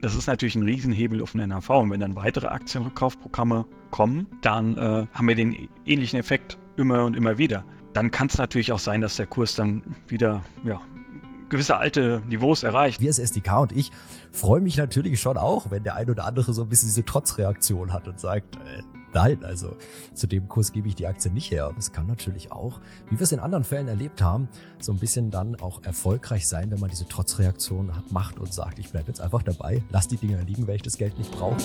Das ist natürlich ein Riesenhebel auf den NAV. Und wenn dann weitere Aktienrückkaufprogramme kommen, dann äh, haben wir den ähnlichen Effekt immer und immer wieder. Dann kann es natürlich auch sein, dass der Kurs dann wieder ja, gewisse alte Niveaus erreicht. Wir als SDK und ich freuen mich natürlich schon auch, wenn der ein oder andere so ein bisschen diese Trotzreaktion hat und sagt, äh, nein, also zu dem Kurs gebe ich die Aktie nicht her. Das kann natürlich auch, wie wir es in anderen Fällen erlebt haben, so ein bisschen dann auch erfolgreich sein, wenn man diese Trotzreaktion macht und sagt, ich bleibe jetzt einfach dabei, lass die Dinger liegen, weil ich das Geld nicht brauche.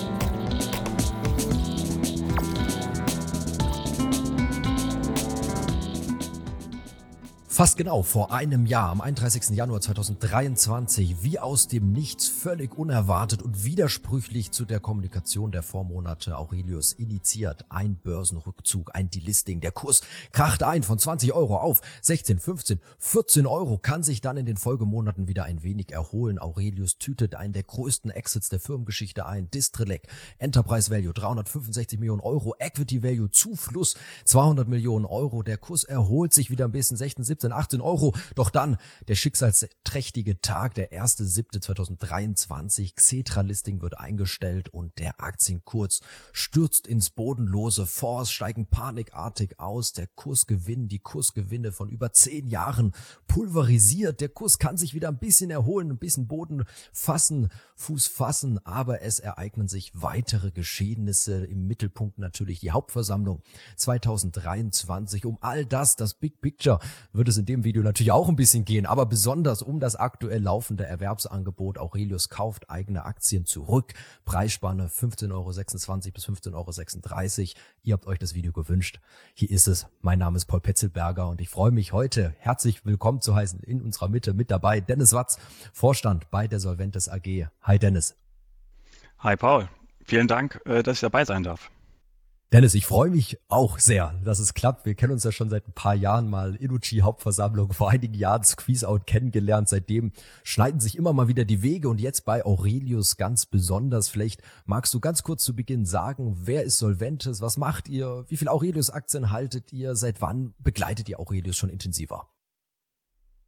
Fast genau vor einem Jahr, am 31. Januar 2023, wie aus dem Nichts, völlig unerwartet und widersprüchlich zu der Kommunikation der Vormonate Aurelius initiiert ein Börsenrückzug, ein Delisting. Der Kurs kracht ein von 20 Euro auf 16, 15, 14 Euro, kann sich dann in den Folgemonaten wieder ein wenig erholen. Aurelius tütet einen der größten Exits der Firmengeschichte ein. Distrelec, Enterprise Value 365 Millionen Euro, Equity Value Zufluss 200 Millionen Euro. Der Kurs erholt sich wieder ein bisschen 16, 17 17, 18 Euro. Doch dann der schicksalsträchtige Tag, der 1.7.2023. Xetra-Listing wird eingestellt und der Aktienkurs stürzt ins Bodenlose. Fonds steigen panikartig aus. Der Kursgewinn, die Kursgewinne von über zehn Jahren pulverisiert. Der Kurs kann sich wieder ein bisschen erholen, ein bisschen Boden fassen, Fuß fassen, aber es ereignen sich weitere Geschehnisse. Im Mittelpunkt natürlich die Hauptversammlung 2023. Um all das, das Big Picture, wird es es in dem Video natürlich auch ein bisschen gehen, aber besonders um das aktuell laufende Erwerbsangebot. Aurelius kauft eigene Aktien zurück. Preisspanne 15,26 Euro bis 15,36 Euro. Ihr habt euch das Video gewünscht. Hier ist es. Mein Name ist Paul Petzelberger und ich freue mich heute herzlich willkommen zu heißen in unserer Mitte mit dabei Dennis Watz, Vorstand bei der Solventes AG. Hi Dennis. Hi Paul. Vielen Dank, äh, dass ich dabei sein darf. Dennis, ich freue mich auch sehr, dass es klappt. Wir kennen uns ja schon seit ein paar Jahren mal Inuchi Hauptversammlung, vor einigen Jahren Squeeze Out kennengelernt. Seitdem schneiden sich immer mal wieder die Wege und jetzt bei Aurelius ganz besonders. Vielleicht magst du ganz kurz zu Beginn sagen, wer ist Solventes? Was macht ihr? Wie viel Aurelius Aktien haltet ihr? Seit wann begleitet ihr Aurelius schon intensiver?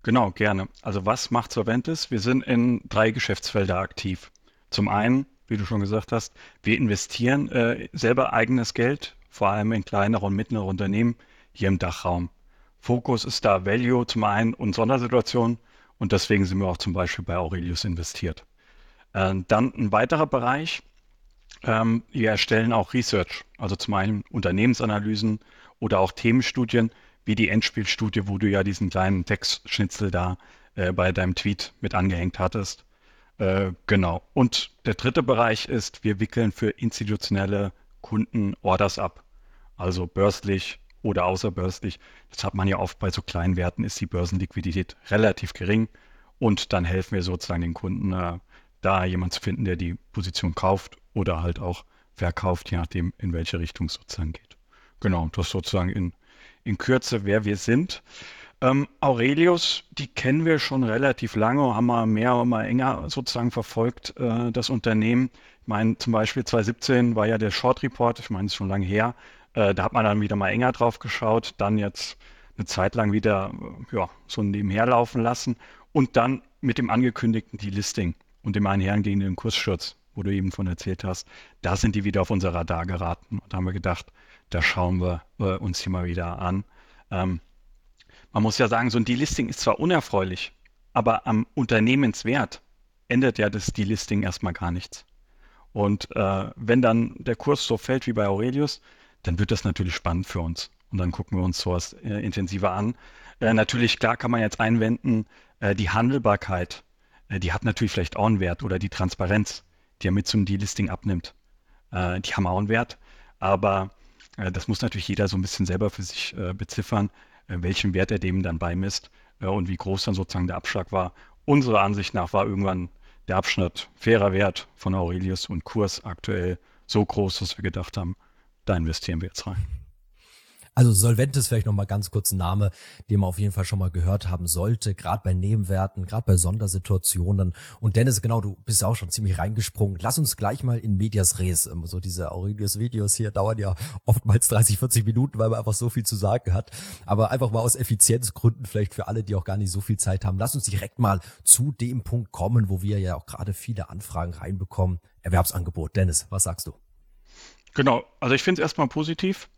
Genau, gerne. Also was macht Solventes? Wir sind in drei Geschäftsfelder aktiv. Zum einen wie du schon gesagt hast, wir investieren äh, selber eigenes Geld, vor allem in kleinere und mittlere Unternehmen hier im Dachraum. Fokus ist da Value zum einen und Sondersituation und deswegen sind wir auch zum Beispiel bei Aurelius investiert. Äh, dann ein weiterer Bereich, ähm, wir erstellen auch Research, also zum einen Unternehmensanalysen oder auch Themenstudien, wie die Endspielstudie, wo du ja diesen kleinen Textschnitzel da äh, bei deinem Tweet mit angehängt hattest. Äh, genau. Und der dritte Bereich ist, wir wickeln für institutionelle Kunden Orders ab. Also börslich oder außerbörslich. Das hat man ja oft bei so kleinen Werten, ist die Börsenliquidität relativ gering. Und dann helfen wir sozusagen den Kunden, äh, da jemand zu finden, der die Position kauft oder halt auch verkauft, je nachdem, in welche Richtung es sozusagen geht. Genau, das sozusagen in, in Kürze, wer wir sind. Ähm, Aurelius, die kennen wir schon relativ lange, haben wir mehr oder mal enger sozusagen verfolgt, äh, das Unternehmen. Ich meine, zum Beispiel 2017 war ja der Short Report, ich meine, es ist schon lange her. Äh, da hat man dann wieder mal enger drauf geschaut, dann jetzt eine Zeit lang wieder äh, ja, so nebenher laufen lassen und dann mit dem angekündigten Delisting und dem einhergehenden Kurssturz, wo du eben von erzählt hast, da sind die wieder auf unser Radar geraten. Und haben wir gedacht, da schauen wir äh, uns hier mal wieder an. Ähm, man muss ja sagen, so ein Delisting ist zwar unerfreulich, aber am Unternehmenswert ändert ja das Delisting erstmal gar nichts. Und äh, wenn dann der Kurs so fällt wie bei Aurelius, dann wird das natürlich spannend für uns. Und dann gucken wir uns sowas äh, intensiver an. Äh, natürlich, klar kann man jetzt einwenden, äh, die Handelbarkeit, äh, die hat natürlich vielleicht auch einen Wert oder die Transparenz, die ja mit zum Delisting abnimmt. Äh, die haben auch einen Wert. Aber das muss natürlich jeder so ein bisschen selber für sich beziffern. Äh, welchen Wert er dem dann beimisst äh, und wie groß dann sozusagen der Abschlag war. Unserer Ansicht nach war irgendwann der Abschnitt fairer Wert von Aurelius und Kurs aktuell so groß, dass wir gedacht haben, da investieren wir jetzt rein. Also Solventis vielleicht nochmal ganz kurz ein Name, den man auf jeden Fall schon mal gehört haben sollte, gerade bei Nebenwerten, gerade bei Sondersituationen. Und Dennis, genau, du bist auch schon ziemlich reingesprungen. Lass uns gleich mal in Medias Res. Ähm, so diese Aurelius-Videos hier dauern ja oftmals 30, 40 Minuten, weil man einfach so viel zu sagen hat. Aber einfach mal aus Effizienzgründen, vielleicht für alle, die auch gar nicht so viel Zeit haben. Lass uns direkt mal zu dem Punkt kommen, wo wir ja auch gerade viele Anfragen reinbekommen. Erwerbsangebot. Dennis, was sagst du? Genau, also ich finde es erstmal positiv.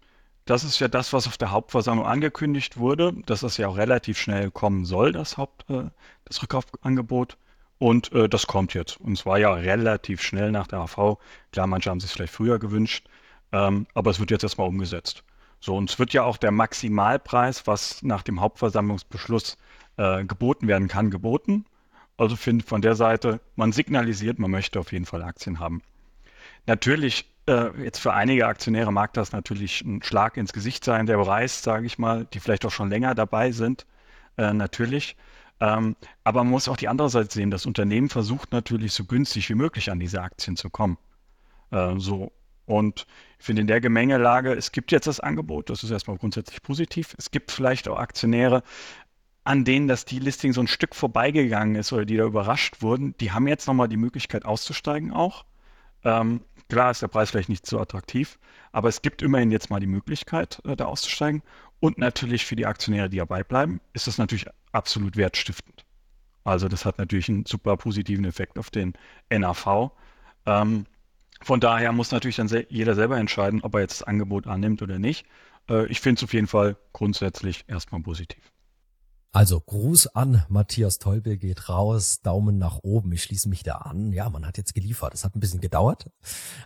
Das ist ja das, was auf der Hauptversammlung angekündigt wurde, dass das ja auch relativ schnell kommen soll, das Haupt, äh, das Rückkaufangebot. Und äh, das kommt jetzt. Und zwar ja relativ schnell nach der AV. Klar, manche haben sich vielleicht früher gewünscht, ähm, aber es wird jetzt erstmal umgesetzt. So, und es wird ja auch der Maximalpreis, was nach dem Hauptversammlungsbeschluss äh, geboten werden kann, geboten. Also finde von der Seite, man signalisiert, man möchte auf jeden Fall Aktien haben. Natürlich äh, jetzt für einige Aktionäre mag das natürlich ein Schlag ins Gesicht sein, der Preis, sage ich mal, die vielleicht auch schon länger dabei sind, äh, natürlich. Ähm, aber man muss auch die andere Seite sehen. Das Unternehmen versucht natürlich so günstig wie möglich an diese Aktien zu kommen. Äh, so. Und ich finde in der Gemengelage, es gibt jetzt das Angebot, das ist erstmal grundsätzlich positiv. Es gibt vielleicht auch Aktionäre, an denen das Delisting so ein Stück vorbeigegangen ist oder die da überrascht wurden, die haben jetzt nochmal die Möglichkeit auszusteigen auch. Ähm, Klar ist der Preis vielleicht nicht so attraktiv, aber es gibt immerhin jetzt mal die Möglichkeit, äh, da auszusteigen. Und natürlich für die Aktionäre, die dabei bleiben, ist das natürlich absolut wertstiftend. Also das hat natürlich einen super positiven Effekt auf den NAV. Ähm, von daher muss natürlich dann se jeder selber entscheiden, ob er jetzt das Angebot annimmt oder nicht. Äh, ich finde es auf jeden Fall grundsätzlich erstmal positiv. Also Gruß an Matthias Teubel geht raus, Daumen nach oben. Ich schließe mich da an. Ja, man hat jetzt geliefert. Es hat ein bisschen gedauert,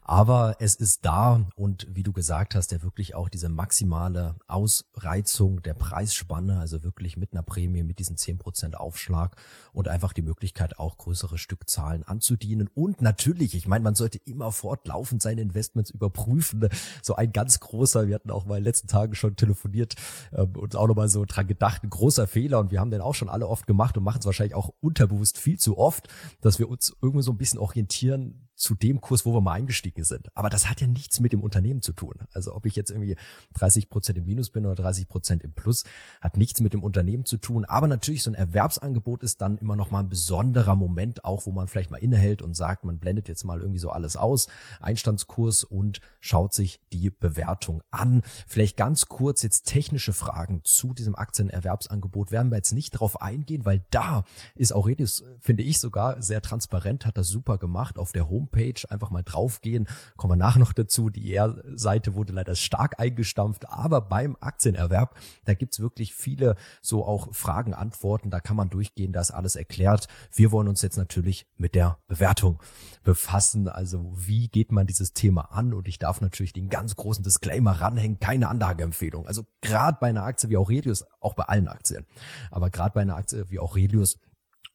aber es ist da und wie du gesagt hast, ja wirklich auch diese maximale Ausreizung der Preisspanne, also wirklich mit einer Prämie, mit diesen zehn Prozent Aufschlag und einfach die Möglichkeit auch größere Stückzahlen anzudienen. Und natürlich, ich meine, man sollte immer fortlaufend seine Investments überprüfen. So ein ganz großer, wir hatten auch mal in den letzten Tagen schon telefoniert ähm, und auch nochmal so dran gedacht, ein großer Fehler Fehler und wir haben den auch schon alle oft gemacht und machen es wahrscheinlich auch unterbewusst viel zu oft, dass wir uns irgendwie so ein bisschen orientieren zu dem Kurs, wo wir mal eingestiegen sind. Aber das hat ja nichts mit dem Unternehmen zu tun. Also ob ich jetzt irgendwie 30 Prozent im Minus bin oder 30 Prozent im Plus, hat nichts mit dem Unternehmen zu tun. Aber natürlich so ein Erwerbsangebot ist dann immer noch mal ein besonderer Moment, auch wo man vielleicht mal innehält und sagt, man blendet jetzt mal irgendwie so alles aus, Einstandskurs und schaut sich die Bewertung an. Vielleicht ganz kurz jetzt technische Fragen zu diesem Aktienerwerbsangebot werden wir jetzt nicht drauf eingehen, weil da ist Aurelius, finde ich sogar sehr transparent, hat das super gemacht auf der Home Homepage einfach mal draufgehen. Kommen wir nachher noch dazu. Die ER-Seite wurde leider stark eingestampft, aber beim Aktienerwerb, da gibt's wirklich viele so auch Fragen, Antworten. Da kann man durchgehen, da ist alles erklärt. Wir wollen uns jetzt natürlich mit der Bewertung befassen. Also wie geht man dieses Thema an? Und ich darf natürlich den ganz großen Disclaimer ranhängen, keine Anlageempfehlung. Also gerade bei einer Aktie wie Aurelius, auch bei allen Aktien, aber gerade bei einer Aktie wie Aurelius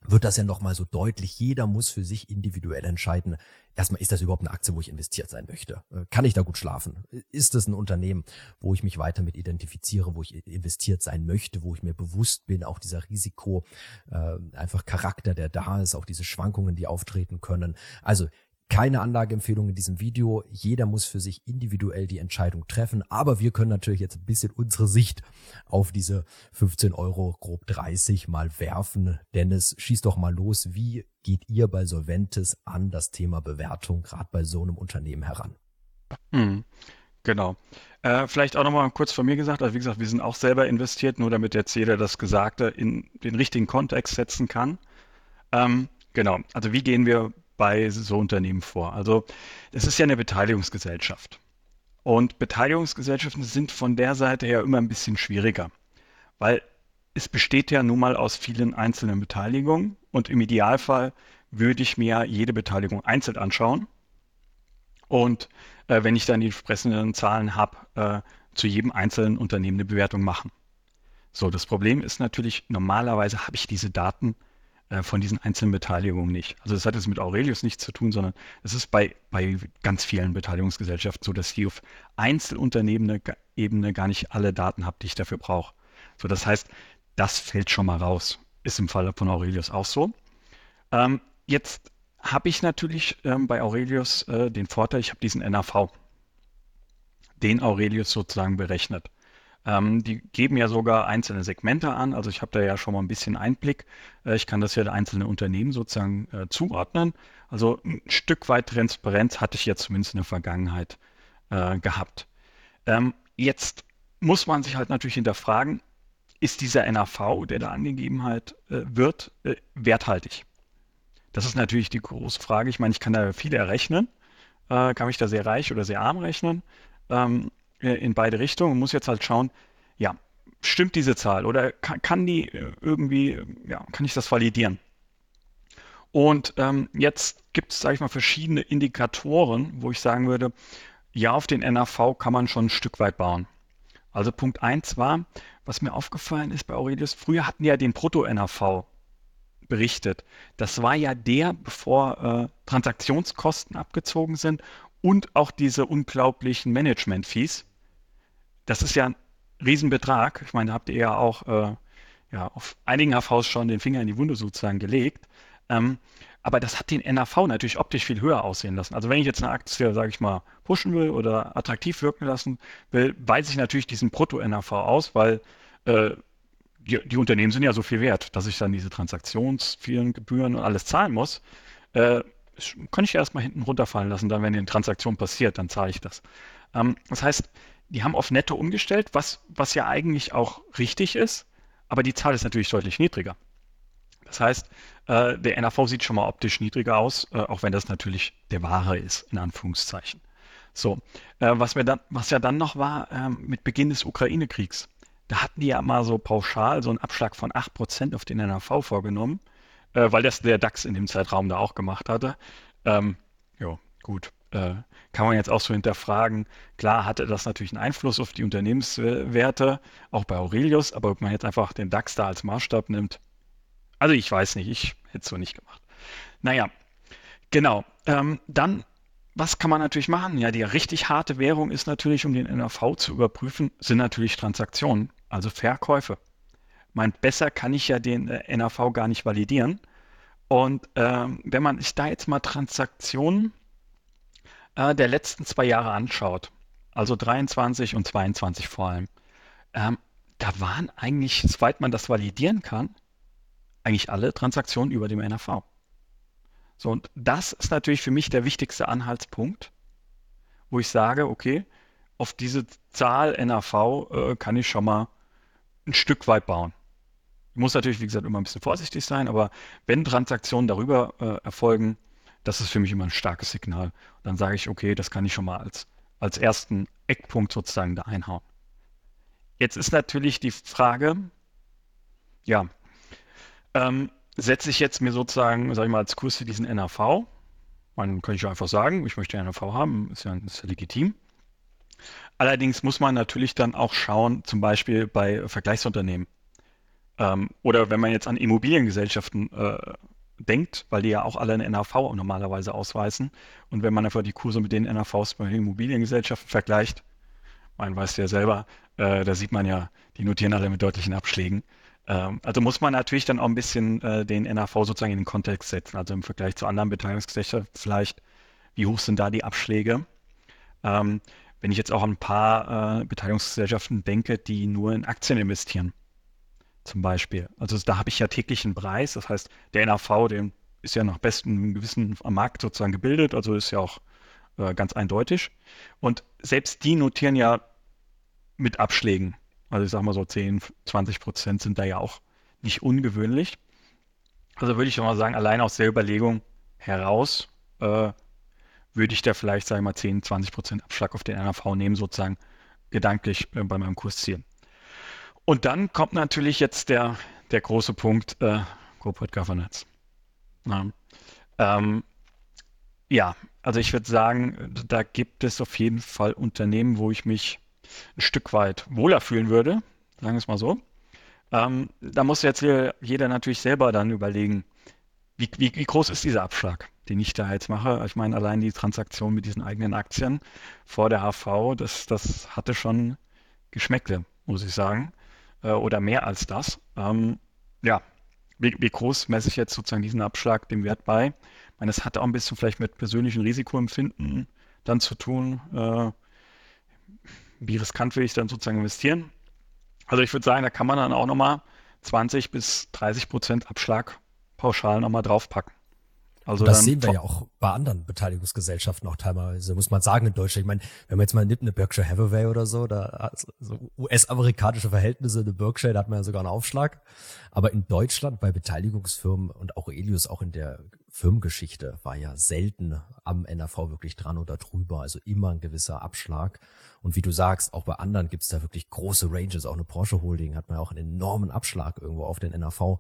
wird das ja nochmal so deutlich. Jeder muss für sich individuell entscheiden. Erstmal, ist das überhaupt eine Aktie, wo ich investiert sein möchte? Äh, kann ich da gut schlafen? Ist das ein Unternehmen, wo ich mich weiter mit identifiziere, wo ich investiert sein möchte, wo ich mir bewusst bin, auch dieser Risiko, äh, einfach Charakter, der da ist, auch diese Schwankungen, die auftreten können. Also keine Anlageempfehlung in diesem Video. Jeder muss für sich individuell die Entscheidung treffen. Aber wir können natürlich jetzt ein bisschen unsere Sicht auf diese 15 Euro grob 30 mal werfen. Dennis, schieß doch mal los. Wie geht ihr bei Solventis an das Thema Bewertung, gerade bei so einem Unternehmen heran? Hm, genau. Äh, vielleicht auch nochmal kurz von mir gesagt, also wie gesagt, wir sind auch selber investiert, nur damit jetzt jeder das Gesagte in den richtigen Kontext setzen kann. Ähm, genau, also wie gehen wir bei so Unternehmen vor? Also es ist ja eine Beteiligungsgesellschaft. Und Beteiligungsgesellschaften sind von der Seite her immer ein bisschen schwieriger, weil es besteht ja nun mal aus vielen einzelnen Beteiligungen und im Idealfall würde ich mir jede Beteiligung einzeln anschauen und äh, wenn ich dann die entsprechenden Zahlen habe, äh, zu jedem einzelnen Unternehmen eine Bewertung machen. So, das Problem ist natürlich, normalerweise habe ich diese Daten von diesen einzelnen Beteiligungen nicht. Also das hat jetzt mit Aurelius nichts zu tun, sondern es ist bei, bei ganz vielen Beteiligungsgesellschaften so, dass ich auf Einzelunternehmene-Ebene gar nicht alle Daten habe, die ich dafür brauche. So, das heißt, das fällt schon mal raus. Ist im Falle von Aurelius auch so. Ähm, jetzt habe ich natürlich ähm, bei Aurelius äh, den Vorteil, ich habe diesen NAV, den Aurelius sozusagen berechnet. Ähm, die geben ja sogar einzelne Segmente an. Also ich habe da ja schon mal ein bisschen Einblick. Äh, ich kann das ja einzelne Unternehmen sozusagen äh, zuordnen. Also ein Stück weit Transparenz hatte ich ja zumindest in der Vergangenheit äh, gehabt. Ähm, jetzt muss man sich halt natürlich hinterfragen, ist dieser NAV, der da angegeben halt, äh, wird, äh, werthaltig? Das ist natürlich die große Frage. Ich meine, ich kann da viel errechnen, äh, kann mich da sehr reich oder sehr arm rechnen, ähm, äh, in beide Richtungen und muss jetzt halt schauen, ja, stimmt diese Zahl oder kann, kann die äh, irgendwie, ja, kann ich das validieren? Und ähm, jetzt gibt es, sage ich mal, verschiedene Indikatoren, wo ich sagen würde, ja, auf den NAV kann man schon ein Stück weit bauen. Also Punkt 1 war, was mir aufgefallen ist bei Aurelius, früher hatten die ja den Brutto-NAV berichtet. Das war ja der, bevor äh, Transaktionskosten abgezogen sind und auch diese unglaublichen Management-Fees. Das ist ja ein Riesenbetrag. Ich meine, da habt ihr ja auch äh, ja, auf einigen HVs schon den Finger in die Wunde sozusagen gelegt. Ähm, aber das hat den NAV natürlich optisch viel höher aussehen lassen. Also wenn ich jetzt eine Aktie, sage ich mal, pushen will oder attraktiv wirken lassen will, weise ich natürlich diesen Brutto-NAV aus, weil äh, die, die, Unternehmen sind ja so viel wert, dass ich dann diese Transaktionsvielen Gebühren und alles zahlen muss. Äh, kann ich erstmal hinten runterfallen lassen, dann wenn eine Transaktion passiert, dann zahle ich das. Ähm, das heißt, die haben auf Netto umgestellt, was, was ja eigentlich auch richtig ist, aber die Zahl ist natürlich deutlich niedriger. Das heißt, äh, der NAV sieht schon mal optisch niedriger aus, äh, auch wenn das natürlich der wahre ist, in Anführungszeichen. So, äh, was, wir dann, was ja dann noch war ähm, mit Beginn des Ukraine-Kriegs, da hatten die ja mal so pauschal so einen Abschlag von 8% auf den NAV vorgenommen, äh, weil das der DAX in dem Zeitraum da auch gemacht hatte. Ähm, ja, gut. Äh, kann man jetzt auch so hinterfragen. Klar hatte das natürlich einen Einfluss auf die Unternehmenswerte, auch bei Aurelius, aber ob man jetzt einfach den DAX da als Maßstab nimmt, also ich weiß nicht, ich hätte es so nicht gemacht. Naja, genau. Ähm, dann, was kann man natürlich machen? Ja, die richtig harte Währung ist natürlich, um den NAV zu überprüfen, sind natürlich Transaktionen, also Verkäufe. Mein, besser kann ich ja den äh, NAV gar nicht validieren. Und ähm, wenn man sich da jetzt mal Transaktionen äh, der letzten zwei Jahre anschaut, also 23 und 22 vor allem, ähm, da waren eigentlich, soweit man das validieren kann, eigentlich alle Transaktionen über dem NAV. So, und das ist natürlich für mich der wichtigste Anhaltspunkt, wo ich sage, okay, auf diese Zahl NAV äh, kann ich schon mal ein Stück weit bauen. Ich muss natürlich, wie gesagt, immer ein bisschen vorsichtig sein, aber wenn Transaktionen darüber äh, erfolgen, das ist für mich immer ein starkes Signal. Und dann sage ich, okay, das kann ich schon mal als, als ersten Eckpunkt sozusagen da einhauen. Jetzt ist natürlich die Frage, ja, ähm, setze ich jetzt mir sozusagen, sage ich mal, als Kurs für diesen NAV. Man kann ich einfach sagen, ich möchte NAV haben, ist ja, ist ja legitim. Allerdings muss man natürlich dann auch schauen, zum Beispiel bei Vergleichsunternehmen. Ähm, oder wenn man jetzt an Immobiliengesellschaften äh, denkt, weil die ja auch alle einen NAV normalerweise ausweisen. Und wenn man einfach die Kurse mit den NAVs bei Immobiliengesellschaften vergleicht, man weiß ja selber, äh, da sieht man ja, die notieren alle mit deutlichen Abschlägen. Ähm, also muss man natürlich dann auch ein bisschen äh, den NAV sozusagen in den Kontext setzen, also im Vergleich zu anderen Beteiligungsgesellschaften vielleicht, wie hoch sind da die Abschläge? Ähm, wenn ich jetzt auch an ein paar äh, Beteiligungsgesellschaften denke, die nur in Aktien investieren, zum Beispiel. Also da habe ich ja täglich einen Preis, das heißt, der NAV, der ist ja nach bestem Gewissen am Markt sozusagen gebildet, also ist ja auch äh, ganz eindeutig. Und selbst die notieren ja mit Abschlägen. Also ich sage mal so 10, 20 Prozent sind da ja auch nicht ungewöhnlich. Also würde ich mal sagen, allein aus der Überlegung heraus äh, würde ich da vielleicht, sage ich mal, 10, 20 Prozent Abschlag auf den NAV nehmen, sozusagen gedanklich äh, bei meinem Kursziel. Und dann kommt natürlich jetzt der, der große Punkt äh, Corporate Governance. Ja. Ähm, ja, also ich würde sagen, da gibt es auf jeden Fall Unternehmen, wo ich mich ein Stück weit wohler fühlen würde, sagen wir es mal so. Ähm, da muss jetzt jeder natürlich selber dann überlegen, wie, wie, wie, groß ist dieser Abschlag, den ich da jetzt mache. Ich meine, allein die Transaktion mit diesen eigenen Aktien vor der HV, das, das hatte schon Geschmäckle, muss ich sagen. Äh, oder mehr als das. Ähm, ja, wie, wie, groß messe ich jetzt sozusagen diesen Abschlag dem Wert bei? Ich meine, es hat auch ein bisschen vielleicht mit persönlichem Risikoempfinden dann zu tun. Äh, wie riskant will ich dann sozusagen investieren? Also ich würde sagen, da kann man dann auch nochmal 20 bis 30 Prozent Abschlag pauschal nochmal draufpacken. Also das sehen wir ja auch bei anderen Beteiligungsgesellschaften auch teilweise, muss man sagen, in Deutschland. Ich meine, wenn man jetzt mal nimmt, eine Berkshire Hathaway oder so, da also so US-amerikanische Verhältnisse, eine Berkshire, da hat man ja sogar einen Aufschlag. Aber in Deutschland bei Beteiligungsfirmen und auch Elius auch in der Firmengeschichte war ja selten am NRV wirklich dran oder drüber, also immer ein gewisser Abschlag. Und wie du sagst, auch bei anderen gibt's da wirklich große Ranges. Auch eine Porsche Holding hat man ja auch einen enormen Abschlag irgendwo auf den NRV,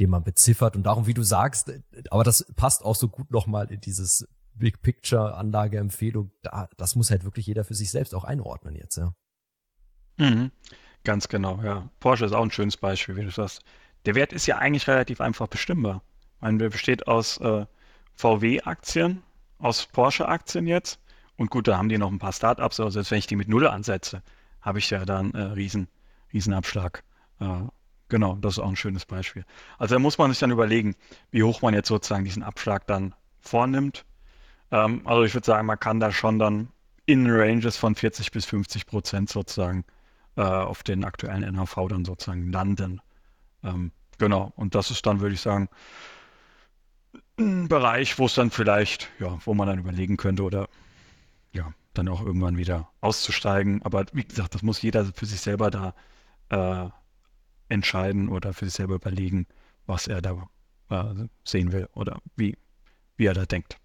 den man beziffert. Und darum, wie du sagst, aber das passt auch so gut nochmal in dieses Big Picture Anlageempfehlung. Da, das muss halt wirklich jeder für sich selbst auch einordnen jetzt, ja. Mhm. Ganz genau, ja. Porsche ist auch ein schönes Beispiel, wie du sagst. Der Wert ist ja eigentlich relativ einfach bestimmbar. Meine, der besteht aus äh, VW-Aktien, aus Porsche-Aktien jetzt und gut, da haben die noch ein paar Startups, aber selbst wenn ich die mit Null ansetze, habe ich ja dann äh, riesen, riesen Abschlag. Äh, genau, das ist auch ein schönes Beispiel. Also da muss man sich dann überlegen, wie hoch man jetzt sozusagen diesen Abschlag dann vornimmt. Ähm, also ich würde sagen, man kann da schon dann in Ranges von 40 bis 50 Prozent sozusagen äh, auf den aktuellen NHV dann sozusagen landen. Ähm, genau, und das ist dann, würde ich sagen, ein Bereich, wo es dann vielleicht, ja, wo man dann überlegen könnte oder ja, dann auch irgendwann wieder auszusteigen. Aber wie gesagt, das muss jeder für sich selber da äh, entscheiden oder für sich selber überlegen, was er da äh, sehen will oder wie, wie er da denkt.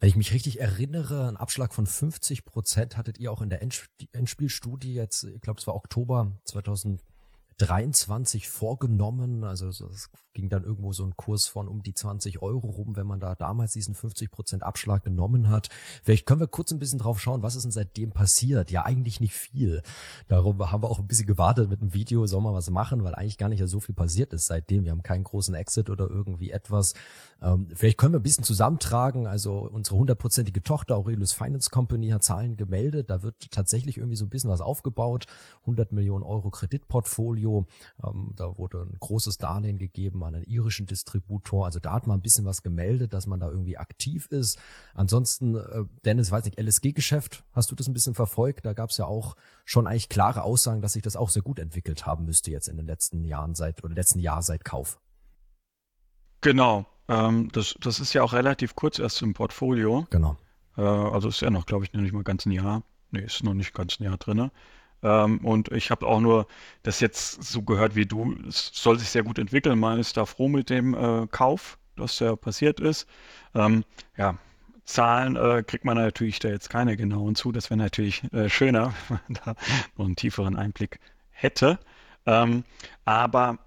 Wenn ich mich richtig erinnere, ein Abschlag von 50 Prozent hattet ihr auch in der Endspielstudie jetzt, ich glaube, es war Oktober 2000. 23 vorgenommen. Also es ging dann irgendwo so ein Kurs von um die 20 Euro rum, wenn man da damals diesen 50 Prozent Abschlag genommen hat. Vielleicht können wir kurz ein bisschen drauf schauen, was ist denn seitdem passiert? Ja, eigentlich nicht viel. Darum haben wir auch ein bisschen gewartet mit dem Video, soll man was machen, weil eigentlich gar nicht so viel passiert ist seitdem. Wir haben keinen großen Exit oder irgendwie etwas. Ähm, vielleicht können wir ein bisschen zusammentragen. Also unsere hundertprozentige Tochter Aurelius Finance Company hat Zahlen gemeldet. Da wird tatsächlich irgendwie so ein bisschen was aufgebaut. 100 Millionen Euro Kreditportfolio. Ähm, da wurde ein großes Darlehen gegeben an einen irischen Distributor. Also da hat man ein bisschen was gemeldet, dass man da irgendwie aktiv ist. Ansonsten, äh, Dennis, weiß nicht, LSG-Geschäft, hast du das ein bisschen verfolgt? Da gab es ja auch schon eigentlich klare Aussagen, dass sich das auch sehr gut entwickelt haben müsste jetzt in den letzten Jahren seit oder letzten Jahr seit Kauf. Genau, ähm, das, das ist ja auch relativ kurz erst im Portfolio. Genau. Äh, also ist ja noch, glaube ich, noch nicht mal ganz ein Jahr. Nee, ist noch nicht ganz ein Jahr drin. Ähm, und ich habe auch nur das jetzt so gehört wie du. Es soll sich sehr gut entwickeln. Man ist da froh mit dem äh, Kauf, dass der passiert ist. Ähm, ja, Zahlen äh, kriegt man natürlich da jetzt keine genauen zu. Das wäre natürlich äh, schöner, wenn man da noch einen tieferen Einblick hätte. Ähm, aber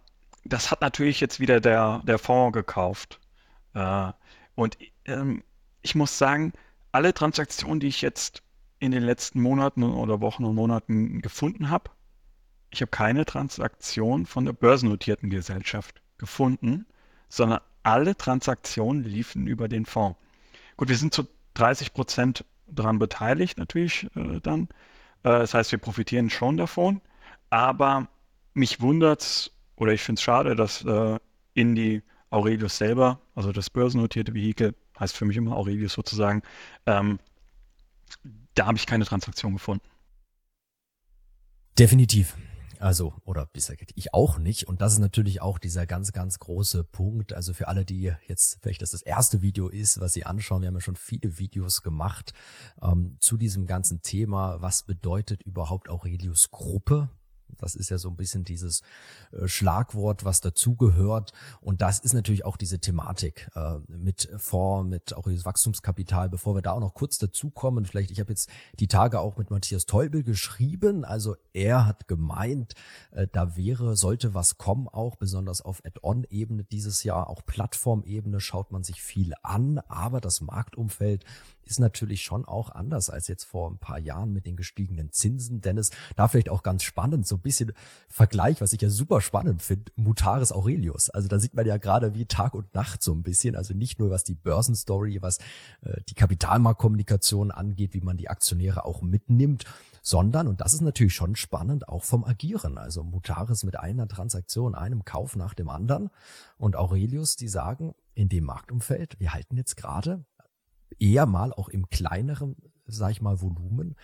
das hat natürlich jetzt wieder der, der Fonds gekauft. Äh, und ähm, ich muss sagen, alle Transaktionen, die ich jetzt in den letzten Monaten oder Wochen und Monaten gefunden habe, ich habe keine Transaktion von der börsennotierten Gesellschaft gefunden, sondern alle Transaktionen liefen über den Fonds. Gut, wir sind zu 30 Prozent daran beteiligt, natürlich äh, dann. Äh, das heißt, wir profitieren schon davon. Aber mich wundert es, oder ich finde es schade, dass äh, in die Aurelius selber, also das börsennotierte Vehikel, heißt für mich immer Aurelius sozusagen, ähm, da habe ich keine Transaktion gefunden. Definitiv. Also, oder bisher ich auch nicht. Und das ist natürlich auch dieser ganz, ganz große Punkt. Also für alle, die jetzt vielleicht das das erste Video ist, was sie anschauen, wir haben ja schon viele Videos gemacht ähm, zu diesem ganzen Thema. Was bedeutet überhaupt Aurelius Gruppe? Das ist ja so ein bisschen dieses äh, Schlagwort, was dazugehört. Und das ist natürlich auch diese Thematik äh, mit Fonds, mit auch dieses Wachstumskapital. Bevor wir da auch noch kurz dazukommen, vielleicht, ich habe jetzt die Tage auch mit Matthias Teubel geschrieben. Also er hat gemeint, äh, da wäre, sollte was kommen, auch besonders auf Add-on-Ebene dieses Jahr, auch Plattformebene schaut man sich viel an, aber das Marktumfeld ist natürlich schon auch anders als jetzt vor ein paar Jahren mit den gestiegenen Zinsen. Dennis, da vielleicht auch ganz spannend, so ein bisschen Vergleich, was ich ja super spannend finde, Mutaris Aurelius. Also da sieht man ja gerade wie Tag und Nacht so ein bisschen. Also nicht nur was die Börsenstory, was äh, die Kapitalmarktkommunikation angeht, wie man die Aktionäre auch mitnimmt, sondern, und das ist natürlich schon spannend, auch vom Agieren. Also Mutaris mit einer Transaktion, einem Kauf nach dem anderen und Aurelius, die sagen, in dem Marktumfeld, wir halten jetzt gerade eher mal auch im kleineren sag ich mal, Volumen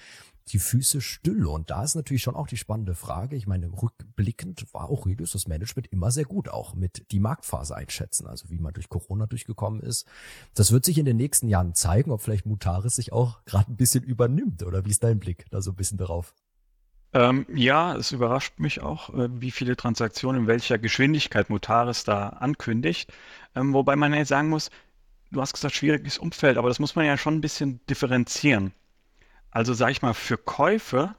die Füße still. Und da ist natürlich schon auch die spannende Frage. Ich meine, rückblickend war Aurelius das Management immer sehr gut, auch mit die Marktphase einschätzen, also wie man durch Corona durchgekommen ist. Das wird sich in den nächsten Jahren zeigen, ob vielleicht Mutaris sich auch gerade ein bisschen übernimmt. Oder wie ist dein Blick da so ein bisschen darauf? Ähm, ja, es überrascht mich auch, äh, wie viele Transaktionen in welcher Geschwindigkeit Mutaris da ankündigt. Ähm, wobei man ja sagen muss, du hast gesagt, schwieriges Umfeld, aber das muss man ja schon ein bisschen differenzieren. Also sage ich mal, für Käufe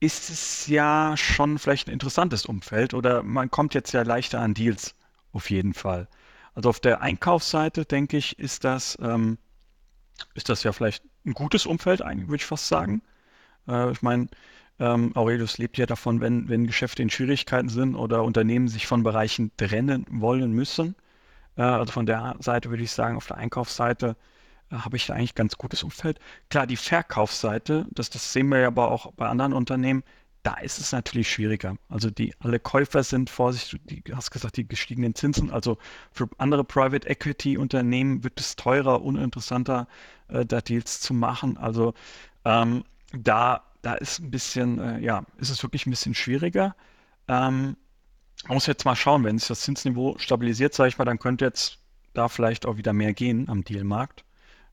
ist es ja schon vielleicht ein interessantes Umfeld oder man kommt jetzt ja leichter an Deals, auf jeden Fall. Also auf der Einkaufsseite, denke ich, ist das, ähm, ist das ja vielleicht ein gutes Umfeld, eigentlich würde ich fast sagen. Äh, ich meine, ähm, Aurelius lebt ja davon, wenn, wenn Geschäfte in Schwierigkeiten sind oder Unternehmen sich von Bereichen trennen wollen müssen. Äh, also von der Seite würde ich sagen, auf der Einkaufsseite äh, habe ich eigentlich ganz gutes Umfeld. Klar, die Verkaufsseite, das, das sehen wir ja aber auch bei anderen Unternehmen, da ist es natürlich schwieriger. Also die alle Käufer sind vorsichtig, du hast gesagt, die gestiegenen Zinsen. Also für andere Private Equity Unternehmen wird es teurer, uninteressanter, äh, da Deals zu machen. Also ähm, da da ist ein bisschen, äh, ja, ist es wirklich ein bisschen schwieriger. Ähm, man muss jetzt mal schauen, wenn sich das Zinsniveau stabilisiert, sage ich mal, dann könnte jetzt da vielleicht auch wieder mehr gehen am Dealmarkt.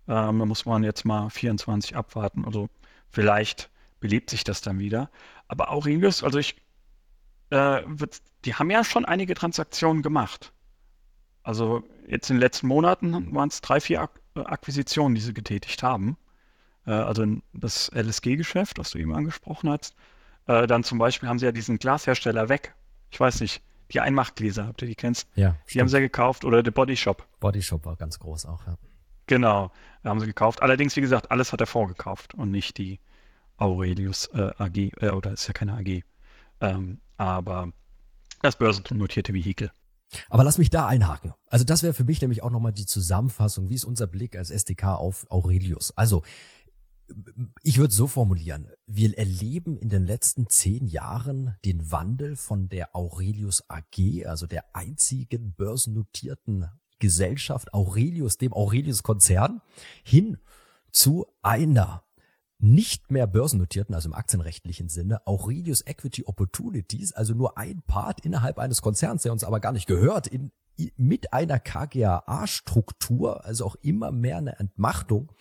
Ähm, da muss man jetzt mal 24 abwarten. Also vielleicht belebt sich das dann wieder. Aber Aurelius, also ich, äh, wird, die haben ja schon einige Transaktionen gemacht. Also jetzt in den letzten Monaten waren es drei, vier Ak Akquisitionen, die sie getätigt haben. Äh, also das LSG-Geschäft, was du eben angesprochen hast. Äh, dann zum Beispiel haben sie ja diesen Glashersteller weg. Ich weiß nicht, die Einmachgläser, habt ihr die kennst? Ja. Die stimmt. haben sie ja gekauft oder der Body Shop. Body Shop war ganz groß auch, ja. Genau, da haben sie gekauft. Allerdings, wie gesagt, alles hat er vorgekauft und nicht die Aurelius äh, AG, äh, oder ist ja keine AG. Ähm, aber das börsennotierte Vehikel. Aber lass mich da einhaken. Also das wäre für mich nämlich auch nochmal die Zusammenfassung. Wie ist unser Blick als SDK auf Aurelius? Also ich würde so formulieren, wir erleben in den letzten zehn Jahren den Wandel von der Aurelius AG, also der einzigen börsennotierten Gesellschaft Aurelius, dem Aurelius-Konzern, hin zu einer nicht mehr börsennotierten, also im aktienrechtlichen Sinne, Aurelius Equity Opportunities, also nur ein Part innerhalb eines Konzerns, der uns aber gar nicht gehört, in mit einer KGAA-Struktur, also auch immer mehr eine Entmachtung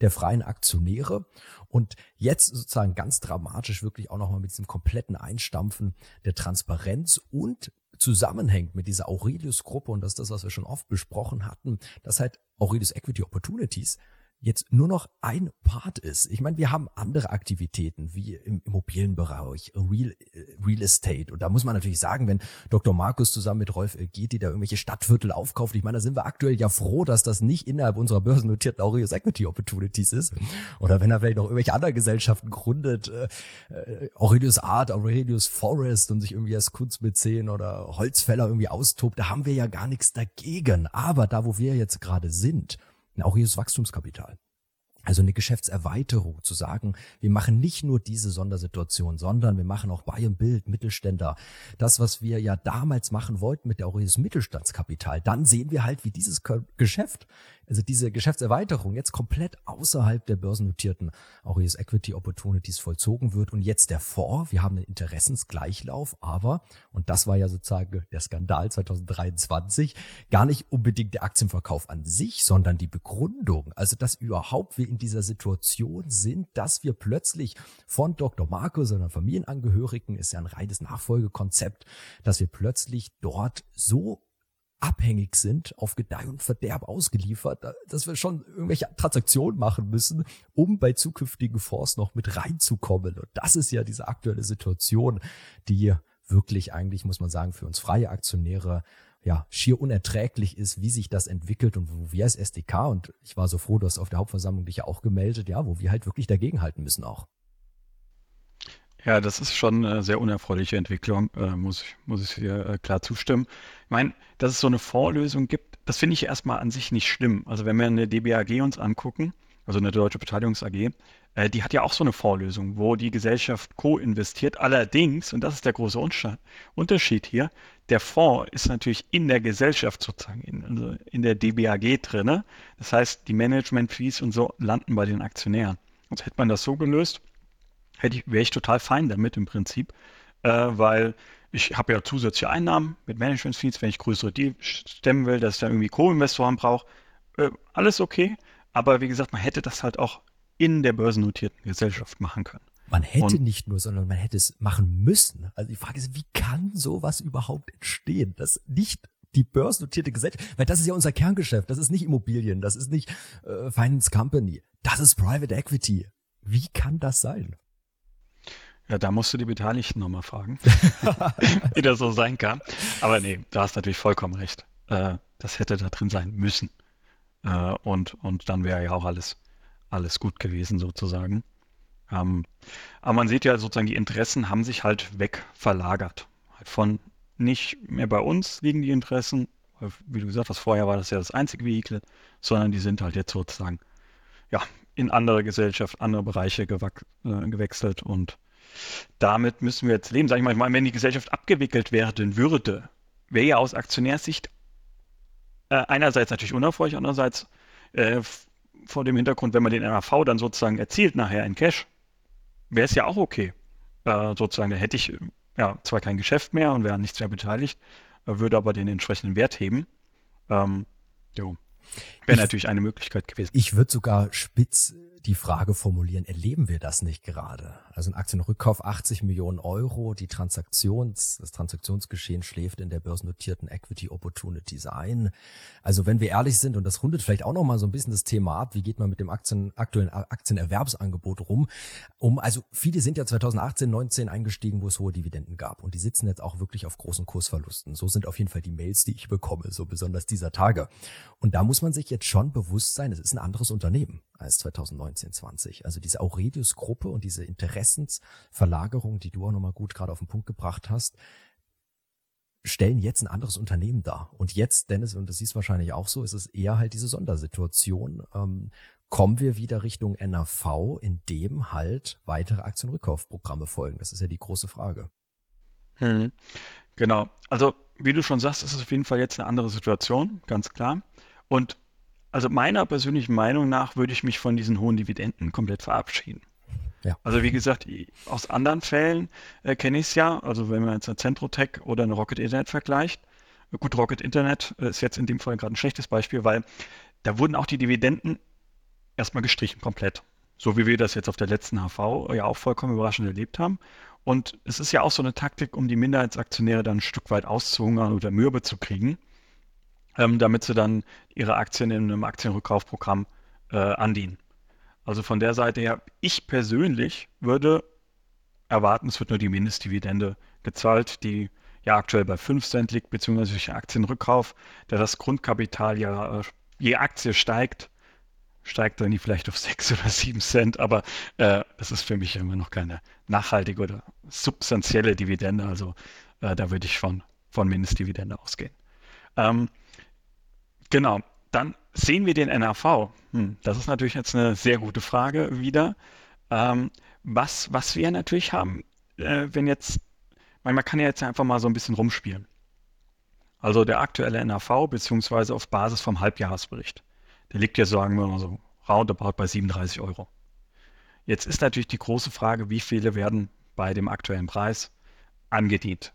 der freien Aktionäre. Und jetzt sozusagen ganz dramatisch wirklich auch nochmal mit diesem kompletten Einstampfen der Transparenz und zusammenhängt mit dieser Aurelius-Gruppe und das ist das, was wir schon oft besprochen hatten, dass halt Aurelius Equity Opportunities jetzt nur noch ein Part ist. Ich meine, wir haben andere Aktivitäten wie im Immobilienbereich, Real, äh, Real Estate. Und da muss man natürlich sagen, wenn Dr. Markus zusammen mit Rolf Elgeti da irgendwelche Stadtviertel aufkauft, ich meine, da sind wir aktuell ja froh, dass das nicht innerhalb unserer börsennotierten Aureus Equity Opportunities ist. Oder wenn er vielleicht noch irgendwelche anderen Gesellschaften gründet, äh, äh Aurelius Art, Aurelius Forest und sich irgendwie als Kunstmäzen oder Holzfäller irgendwie austobt, da haben wir ja gar nichts dagegen. Aber da, wo wir jetzt gerade sind, auch hier das Wachstumskapital. Also eine Geschäftserweiterung zu sagen, wir machen nicht nur diese Sondersituation, sondern wir machen auch Buy and Build, Mittelständler. Das, was wir ja damals machen wollten mit der Aureus Mittelstandskapital. Dann sehen wir halt, wie dieses Geschäft also diese Geschäftserweiterung jetzt komplett außerhalb der börsennotierten Aureus Equity Opportunities vollzogen wird und jetzt der Fonds, wir haben einen Interessensgleichlauf, aber, und das war ja sozusagen der Skandal 2023, gar nicht unbedingt der Aktienverkauf an sich, sondern die Begründung, also dass überhaupt wir in dieser Situation sind, dass wir plötzlich von Dr. Marco, sondern Familienangehörigen, ist ja ein reines Nachfolgekonzept, dass wir plötzlich dort so abhängig sind, auf Gedeih und Verderb ausgeliefert, dass wir schon irgendwelche Transaktionen machen müssen, um bei zukünftigen Fonds noch mit reinzukommen. Und das ist ja diese aktuelle Situation, die wirklich eigentlich, muss man sagen, für uns freie Aktionäre ja schier unerträglich ist, wie sich das entwickelt und wo wir als SDK, und ich war so froh, du hast auf der Hauptversammlung dich ja auch gemeldet, ja, wo wir halt wirklich dagegenhalten müssen auch. Ja, das ist schon eine sehr unerfreuliche Entwicklung, äh, muss ich, muss ich dir äh, klar zustimmen. Ich meine, dass es so eine Vorlösung gibt, das finde ich erstmal an sich nicht schlimm. Also wenn wir eine DBAG uns angucken, also eine Deutsche Beteiligungs AG, äh, die hat ja auch so eine Vorlösung, wo die Gesellschaft co-investiert. Allerdings, und das ist der große Unterschied hier, der Fonds ist natürlich in der Gesellschaft sozusagen, in, also in der DBAG drinne. Das heißt, die Management-Fees und so landen bei den Aktionären. Also hätte man das so gelöst, hätte ich, wäre ich total fein damit im Prinzip, äh, weil ich habe ja zusätzliche Einnahmen mit Management Fees, wenn ich größere Deals stemmen will, dass ich dann irgendwie Co-Investoren brauche. Äh, alles okay, aber wie gesagt, man hätte das halt auch in der börsennotierten Gesellschaft machen können. Man hätte Und, nicht nur, sondern man hätte es machen müssen. Also die Frage ist, wie kann sowas überhaupt entstehen, dass nicht die börsennotierte Gesellschaft, weil das ist ja unser Kerngeschäft, das ist nicht Immobilien, das ist nicht äh, Finance Company, das ist Private Equity. Wie kann das sein? Ja, da musst du die Beteiligten nochmal fragen, wie das so sein kann. Aber nee, da hast natürlich vollkommen recht. Äh, das hätte da drin sein müssen. Äh, und, und dann wäre ja auch alles, alles gut gewesen sozusagen. Ähm, aber man sieht ja sozusagen, die Interessen haben sich halt wegverlagert. Halt von nicht mehr bei uns liegen die Interessen, wie du gesagt hast, vorher war das ja das einzige Vehikel, sondern die sind halt jetzt sozusagen ja, in andere Gesellschaft, andere Bereiche äh, gewechselt und damit müssen wir jetzt leben. Sag ich mal, wenn die Gesellschaft abgewickelt werden würde, wäre ja aus Aktionärssicht äh, einerseits natürlich unerfreulich, andererseits äh, vor dem Hintergrund, wenn man den NAV dann sozusagen erzielt nachher in Cash, wäre es ja auch okay. Äh, sozusagen, da hätte ich ja zwar kein Geschäft mehr und wäre nichts mehr beteiligt, äh, würde aber den entsprechenden Wert heben. Ähm, jo. Wäre natürlich eine Möglichkeit gewesen. Ich würde sogar spitz die Frage formulieren, erleben wir das nicht gerade? Also ein Aktienrückkauf 80 Millionen Euro, die Transaktions, das Transaktionsgeschehen schläft in der börsennotierten Equity Opportunities ein. Also wenn wir ehrlich sind, und das rundet vielleicht auch nochmal so ein bisschen das Thema ab, wie geht man mit dem Aktien, aktuellen Aktienerwerbsangebot rum? Um, also viele sind ja 2018, 19 eingestiegen, wo es hohe Dividenden gab. Und die sitzen jetzt auch wirklich auf großen Kursverlusten. So sind auf jeden Fall die Mails, die ich bekomme, so besonders dieser Tage. Und da muss man sich jetzt schon bewusst sein, es ist ein anderes Unternehmen als 2019, 20. Also diese Aurelius-Gruppe und diese Interessensverlagerung, die du auch nochmal gut gerade auf den Punkt gebracht hast, stellen jetzt ein anderes Unternehmen dar. Und jetzt, Dennis, und das siehst wahrscheinlich auch so, ist es eher halt diese Sondersituation. Ähm, kommen wir wieder Richtung NAV, in dem halt weitere Aktienrückkaufprogramme folgen? Das ist ja die große Frage. Hm. Genau. Also, wie du schon sagst, ist es auf jeden Fall jetzt eine andere Situation, ganz klar. Und also meiner persönlichen Meinung nach würde ich mich von diesen hohen Dividenden komplett verabschieden. Ja. Also wie gesagt, aus anderen Fällen äh, kenne ich es ja, also wenn man jetzt eine Centrotech oder eine Rocket Internet vergleicht, gut, Rocket Internet ist jetzt in dem Fall gerade ein schlechtes Beispiel, weil da wurden auch die Dividenden erstmal gestrichen komplett. So wie wir das jetzt auf der letzten HV ja auch vollkommen überraschend erlebt haben. Und es ist ja auch so eine Taktik, um die Minderheitsaktionäre dann ein Stück weit auszuhungern oder mürbe zu kriegen ähm, damit sie dann ihre Aktien in einem Aktienrückkaufprogramm äh, andienen. Also von der Seite her, ich persönlich würde erwarten, es wird nur die Mindestdividende gezahlt, die ja aktuell bei 5 Cent liegt, beziehungsweise durch Aktienrückkauf, da das Grundkapital ja, äh, je Aktie steigt, steigt dann die vielleicht auf 6 oder 7 Cent, aber äh, das ist für mich immer noch keine nachhaltige oder substanzielle Dividende, also äh, da würde ich von, von Mindestdividende ausgehen. Ähm, Genau. Dann sehen wir den NAV. Hm, das ist natürlich jetzt eine sehr gute Frage wieder. Ähm, was, was wir natürlich haben, äh, wenn jetzt, man kann ja jetzt einfach mal so ein bisschen rumspielen. Also der aktuelle NAV, beziehungsweise auf Basis vom Halbjahresbericht. Der liegt ja, sagen wir mal so, roundabout bei 37 Euro. Jetzt ist natürlich die große Frage, wie viele werden bei dem aktuellen Preis angedient.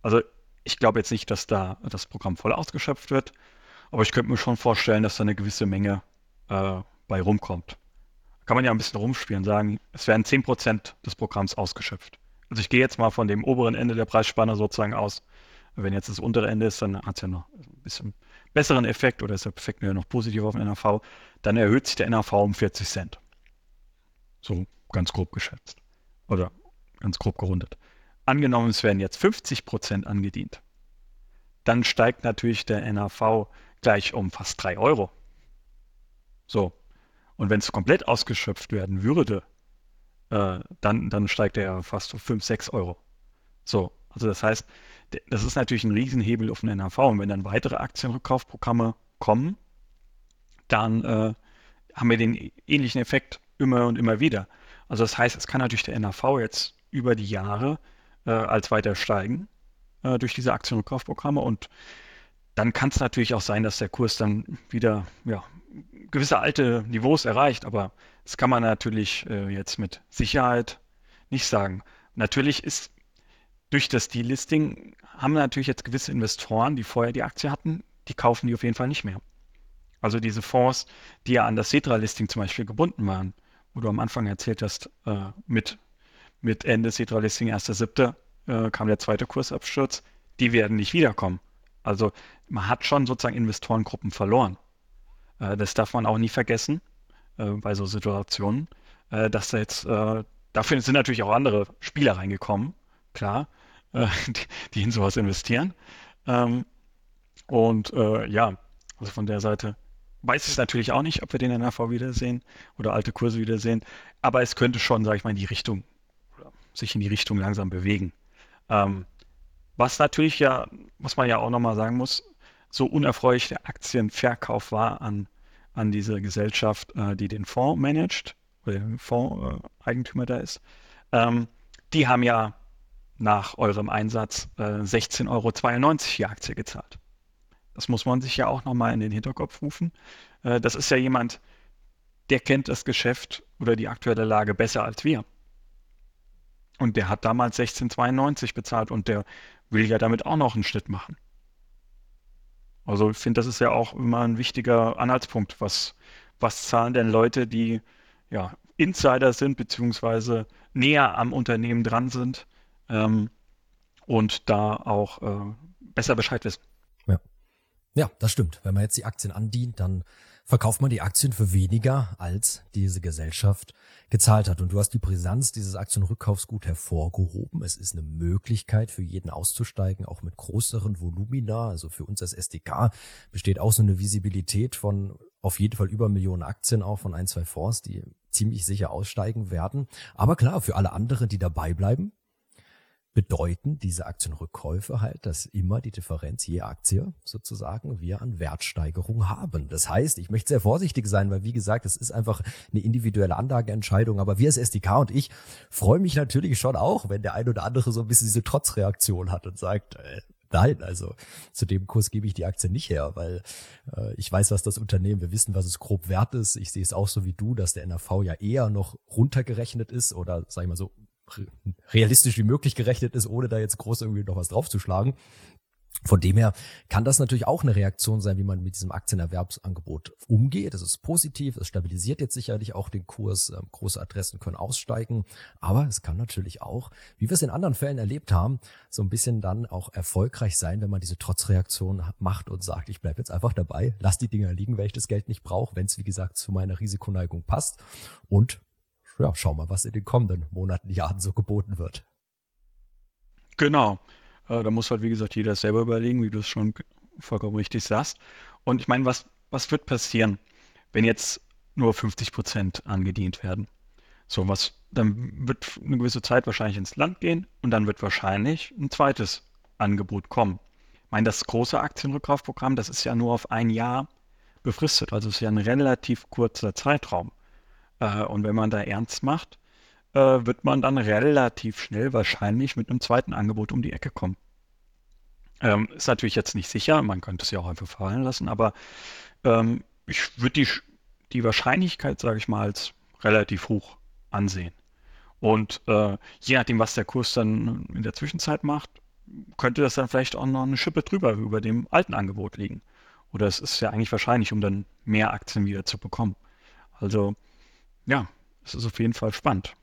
Also ich glaube jetzt nicht, dass da das Programm voll ausgeschöpft wird. Aber ich könnte mir schon vorstellen, dass da eine gewisse Menge äh, bei rumkommt. Kann man ja ein bisschen rumspielen, sagen, es werden 10% des Programms ausgeschöpft. Also ich gehe jetzt mal von dem oberen Ende der Preisspanne sozusagen aus. Wenn jetzt das untere Ende ist, dann hat es ja noch ein bisschen besseren Effekt oder ist der Effekt ja noch positiv auf den NAV. Dann erhöht sich der NAV um 40 Cent. So ganz grob geschätzt. Oder ganz grob gerundet. Angenommen, es werden jetzt 50% angedient. Dann steigt natürlich der NAV gleich um fast 3 Euro. So. Und wenn es komplett ausgeschöpft werden würde, äh, dann, dann steigt er fast auf 5, 6 Euro. So. Also das heißt, das ist natürlich ein Riesenhebel auf den NAV. Und wenn dann weitere Aktienrückkaufprogramme kommen, dann äh, haben wir den ähnlichen Effekt immer und immer wieder. Also das heißt, es kann natürlich der NAV jetzt über die Jahre äh, als weiter steigen äh, durch diese Aktienrückkaufprogramme und dann kann es natürlich auch sein, dass der Kurs dann wieder ja, gewisse alte Niveaus erreicht, aber das kann man natürlich äh, jetzt mit Sicherheit nicht sagen. Natürlich ist durch das Delisting haben natürlich jetzt gewisse Investoren, die vorher die Aktie hatten, die kaufen die auf jeden Fall nicht mehr. Also diese Fonds, die ja an das Cetra-Listing zum Beispiel gebunden waren, wo du am Anfang erzählt hast, äh, mit, mit Ende Cetra-Listing 1.7. Äh, kam der zweite Kursabsturz, die werden nicht wiederkommen. Also man hat schon sozusagen Investorengruppen verloren. Äh, das darf man auch nie vergessen äh, bei so Situationen, äh, dass da jetzt, dafür sind natürlich auch andere Spieler reingekommen, klar, die, die, in sowas investieren. Ähm, und ja, also von der Seite weiß ich natürlich auch nicht, ob wir den NRV wiedersehen oder alte Kurse wiedersehen, aber es könnte schon, sage ich mal, in die Richtung, sich in die Richtung langsam bewegen. Ähm, was natürlich ja, was man ja auch nochmal sagen muss, so unerfreulich der Aktienverkauf war an, an diese Gesellschaft, äh, die den Fonds managt, oder der Fondseigentümer äh, da ist, ähm, die haben ja nach eurem Einsatz äh, 16,92 Euro die Aktie gezahlt. Das muss man sich ja auch nochmal in den Hinterkopf rufen. Äh, das ist ja jemand, der kennt das Geschäft oder die aktuelle Lage besser als wir. Und der hat damals 16,92 bezahlt und der will ja damit auch noch einen Schnitt machen. Also ich finde, das ist ja auch immer ein wichtiger Anhaltspunkt. Was, was zahlen denn Leute, die ja, Insider sind, beziehungsweise näher am Unternehmen dran sind ähm, und da auch äh, besser Bescheid wissen. Ja. ja, das stimmt. Wenn man jetzt die Aktien andient, dann verkauft man die Aktien für weniger, als diese Gesellschaft gezahlt hat. Und du hast die Brisanz dieses Aktienrückkaufs gut hervorgehoben. Es ist eine Möglichkeit für jeden auszusteigen, auch mit größeren Volumina. Also für uns als SDK besteht auch so eine Visibilität von auf jeden Fall über Millionen Aktien auch von ein, zwei Fonds, die ziemlich sicher aussteigen werden. Aber klar, für alle anderen, die dabei bleiben, bedeuten diese Aktienrückkäufe halt, dass immer die Differenz je Aktie sozusagen wir an Wertsteigerung haben. Das heißt, ich möchte sehr vorsichtig sein, weil wie gesagt, es ist einfach eine individuelle Anlageentscheidung. Aber wir als SDK und ich freuen mich natürlich schon auch, wenn der ein oder andere so ein bisschen diese Trotzreaktion hat und sagt, äh, Nein, also zu dem Kurs gebe ich die Aktie nicht her, weil äh, ich weiß, was das Unternehmen, wir wissen, was es grob wert ist. Ich sehe es auch so wie du, dass der NRV ja eher noch runtergerechnet ist oder sag ich mal so realistisch wie möglich gerechnet ist, ohne da jetzt groß irgendwie noch was draufzuschlagen. Von dem her kann das natürlich auch eine Reaktion sein, wie man mit diesem Aktienerwerbsangebot umgeht. Das ist positiv, es stabilisiert jetzt sicherlich auch den Kurs. Ähm, große Adressen können aussteigen, aber es kann natürlich auch, wie wir es in anderen Fällen erlebt haben, so ein bisschen dann auch erfolgreich sein, wenn man diese Trotzreaktion macht und sagt, ich bleibe jetzt einfach dabei, lass die Dinger liegen, weil ich das Geld nicht brauche, wenn es wie gesagt zu meiner Risikoneigung passt und ja, schauen wir, was in den kommenden Monaten, Jahren so geboten wird. Genau. Äh, da muss halt, wie gesagt, jeder selber überlegen, wie du es schon vollkommen richtig sagst. Und ich meine, was, was wird passieren, wenn jetzt nur 50 Prozent angedient werden? So was, dann wird eine gewisse Zeit wahrscheinlich ins Land gehen und dann wird wahrscheinlich ein zweites Angebot kommen. Ich meine, das große Aktienrückkaufprogramm, das ist ja nur auf ein Jahr befristet, also es ist ja ein relativ kurzer Zeitraum. Äh, und wenn man da ernst macht, äh, wird man dann relativ schnell wahrscheinlich mit einem zweiten Angebot um die Ecke kommen. Ähm, ist natürlich jetzt nicht sicher, man könnte es ja auch einfach fallen lassen, aber ähm, ich würde die, die Wahrscheinlichkeit, sage ich mal, als relativ hoch ansehen. Und äh, je nachdem, was der Kurs dann in der Zwischenzeit macht, könnte das dann vielleicht auch noch eine Schippe drüber über dem alten Angebot liegen. Oder es ist ja eigentlich wahrscheinlich, um dann mehr Aktien wieder zu bekommen. Also ja, es ist auf jeden Fall spannend.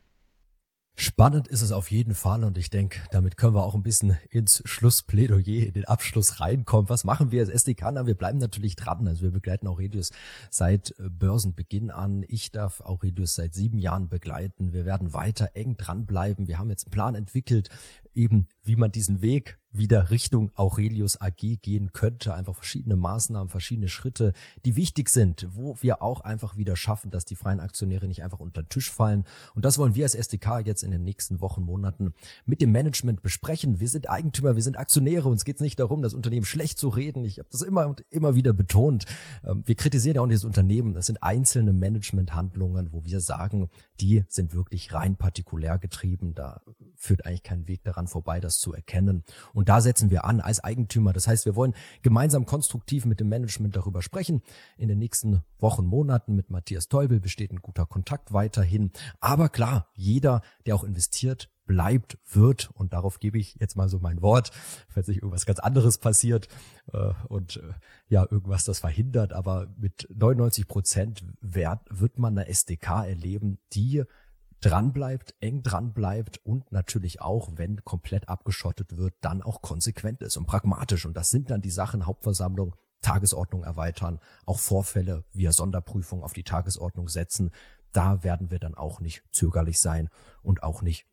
Spannend ist es auf jeden Fall und ich denke, damit können wir auch ein bisschen ins Schlussplädoyer, in den Abschluss reinkommen. Was machen wir als SDK? Na, wir bleiben natürlich dran. Also wir begleiten Aurelius seit äh, Börsenbeginn an. Ich darf Aurelius seit sieben Jahren begleiten. Wir werden weiter eng dranbleiben. Wir haben jetzt einen Plan entwickelt, eben wie man diesen Weg wieder Richtung Aurelius AG gehen könnte. Einfach verschiedene Maßnahmen, verschiedene Schritte, die wichtig sind, wo wir auch einfach wieder schaffen, dass die freien Aktionäre nicht einfach unter den Tisch fallen. Und das wollen wir als SDK jetzt in den nächsten Wochen, Monaten mit dem Management besprechen. Wir sind Eigentümer, wir sind Aktionäre. Uns geht es nicht darum, das Unternehmen schlecht zu reden. Ich habe das immer und immer wieder betont. Ähm, wir kritisieren ja auch dieses Unternehmen. Das sind einzelne Managementhandlungen, wo wir sagen, die sind wirklich rein partikulär getrieben. Da führt eigentlich kein Weg daran vorbei, das zu erkennen. Und da setzen wir an als Eigentümer. Das heißt, wir wollen gemeinsam konstruktiv mit dem Management darüber sprechen. In den nächsten Wochen, Monaten mit Matthias Teubel besteht ein guter Kontakt weiterhin. Aber klar, jeder, der auch investiert, bleibt, wird, und darauf gebe ich jetzt mal so mein Wort, falls nicht irgendwas ganz anderes passiert äh, und äh, ja, irgendwas das verhindert, aber mit 99 Prozent Wert wird man eine SDK erleben, die dran bleibt, eng dran bleibt und natürlich auch, wenn komplett abgeschottet wird, dann auch konsequent ist und pragmatisch. Und das sind dann die Sachen Hauptversammlung, Tagesordnung erweitern, auch Vorfälle via Sonderprüfung auf die Tagesordnung setzen. Da werden wir dann auch nicht zögerlich sein und auch nicht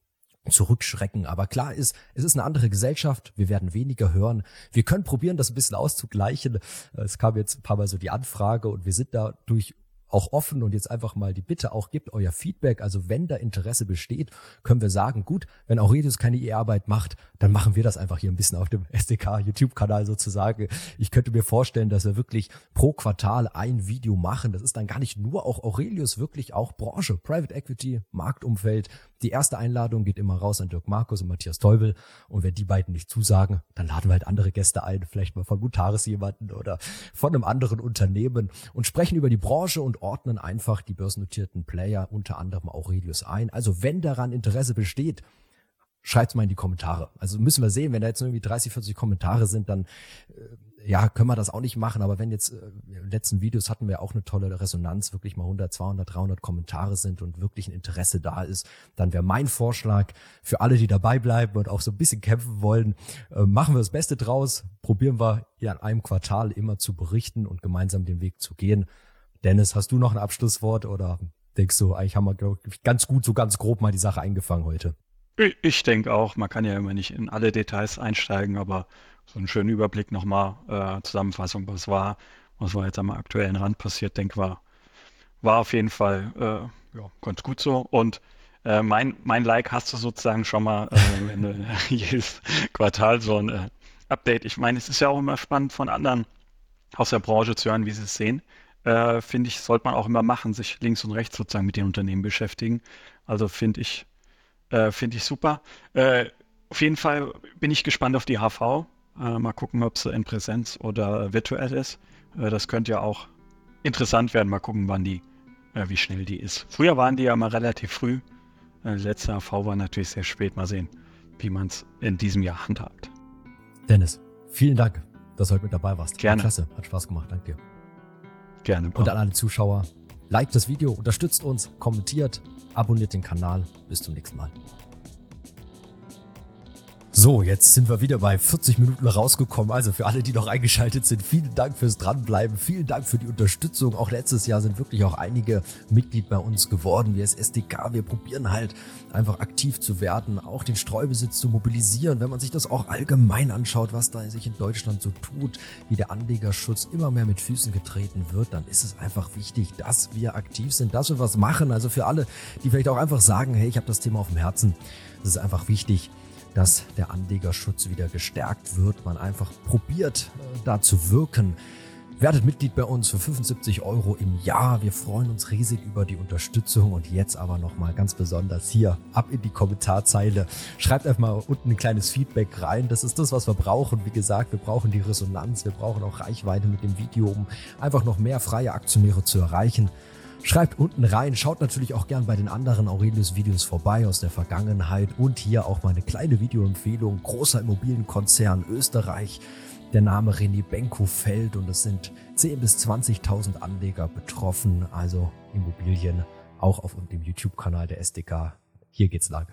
zurückschrecken. Aber klar ist, es ist eine andere Gesellschaft. Wir werden weniger hören. Wir können probieren, das ein bisschen auszugleichen. Es kam jetzt ein paar Mal so die Anfrage und wir sind dadurch auch offen und jetzt einfach mal die Bitte auch gibt euer Feedback. Also wenn da Interesse besteht, können wir sagen, gut, wenn Aurelius keine E-Arbeit macht, dann machen wir das einfach hier ein bisschen auf dem SDK YouTube-Kanal sozusagen. Ich könnte mir vorstellen, dass wir wirklich pro Quartal ein Video machen. Das ist dann gar nicht nur auch Aurelius, wirklich auch Branche, Private Equity, Marktumfeld. Die erste Einladung geht immer raus an Dirk Markus und Matthias Teubel. Und wenn die beiden nicht zusagen, dann laden wir halt andere Gäste ein, vielleicht mal von Mutaris jemanden oder von einem anderen Unternehmen und sprechen über die Branche und ordnen einfach die börsennotierten Player, unter anderem Aurelius ein. Also wenn daran Interesse besteht, schreibt's mal in die Kommentare. Also müssen wir sehen, wenn da jetzt irgendwie 30, 40 Kommentare sind, dann äh, ja, können wir das auch nicht machen. Aber wenn jetzt äh, in letzten Videos hatten wir auch eine tolle Resonanz, wirklich mal 100, 200, 300 Kommentare sind und wirklich ein Interesse da ist, dann wäre mein Vorschlag für alle, die dabei bleiben und auch so ein bisschen kämpfen wollen, äh, machen wir das Beste draus, probieren wir ja in einem Quartal immer zu berichten und gemeinsam den Weg zu gehen. Dennis, hast du noch ein Abschlusswort oder denkst du, eigentlich haben wir glaub ganz gut, so ganz grob mal die Sache eingefangen heute? Ich denke auch, man kann ja immer nicht in alle Details einsteigen, aber so einen schönen Überblick nochmal, äh, Zusammenfassung, was war, was war jetzt am aktuellen Rand passiert, denke war, war auf jeden Fall äh, ja, ganz gut so. Und äh, mein, mein Like hast du sozusagen schon mal äh, wenn du jedes Quartal so ein äh, Update. Ich meine, es ist ja auch immer spannend von anderen aus der Branche zu hören, wie sie es sehen. Äh, finde ich, sollte man auch immer machen, sich links und rechts sozusagen mit den Unternehmen beschäftigen. Also finde ich, äh, Finde ich super. Äh, auf jeden Fall bin ich gespannt auf die HV. Äh, mal gucken, ob sie in Präsenz oder virtuell ist. Äh, das könnte ja auch interessant werden. Mal gucken, wann die, äh, wie schnell die ist. Früher waren die ja mal relativ früh. Letzte HV war natürlich sehr spät. Mal sehen, wie man es in diesem Jahr handhabt. Dennis, vielen Dank, dass du heute mit dabei warst. Gerne. Klasse, hat Spaß gemacht. Danke dir. Gerne. Und an alle Zuschauer, Liked das Video, unterstützt uns, kommentiert, abonniert den Kanal. Bis zum nächsten Mal. So, jetzt sind wir wieder bei 40 Minuten rausgekommen. Also für alle, die noch eingeschaltet sind, vielen Dank fürs Dranbleiben, vielen Dank für die Unterstützung. Auch letztes Jahr sind wirklich auch einige Mitglied bei uns geworden. Wir als SDK, wir probieren halt einfach aktiv zu werden, auch den Streubesitz zu mobilisieren. Wenn man sich das auch allgemein anschaut, was da sich in Deutschland so tut, wie der Anlegerschutz immer mehr mit Füßen getreten wird, dann ist es einfach wichtig, dass wir aktiv sind, dass wir was machen. Also für alle, die vielleicht auch einfach sagen, hey, ich habe das Thema auf dem Herzen, das ist einfach wichtig dass der Anlegerschutz wieder gestärkt wird, man einfach probiert, äh, da zu wirken. Werdet Mitglied bei uns für 75 Euro im Jahr. Wir freuen uns riesig über die Unterstützung und jetzt aber nochmal ganz besonders hier ab in die Kommentarzeile. Schreibt einfach mal unten ein kleines Feedback rein. Das ist das, was wir brauchen. Wie gesagt, wir brauchen die Resonanz. Wir brauchen auch Reichweite mit dem Video, um einfach noch mehr freie Aktionäre zu erreichen. Schreibt unten rein, schaut natürlich auch gern bei den anderen Aurelius-Videos vorbei aus der Vergangenheit und hier auch mal eine kleine Videoempfehlung. Großer Immobilienkonzern Österreich. Der Name René Benko fällt und es sind 10.000 bis 20.000 Anleger betroffen. Also Immobilien auch auf dem YouTube-Kanal der SDK. Hier geht's lang.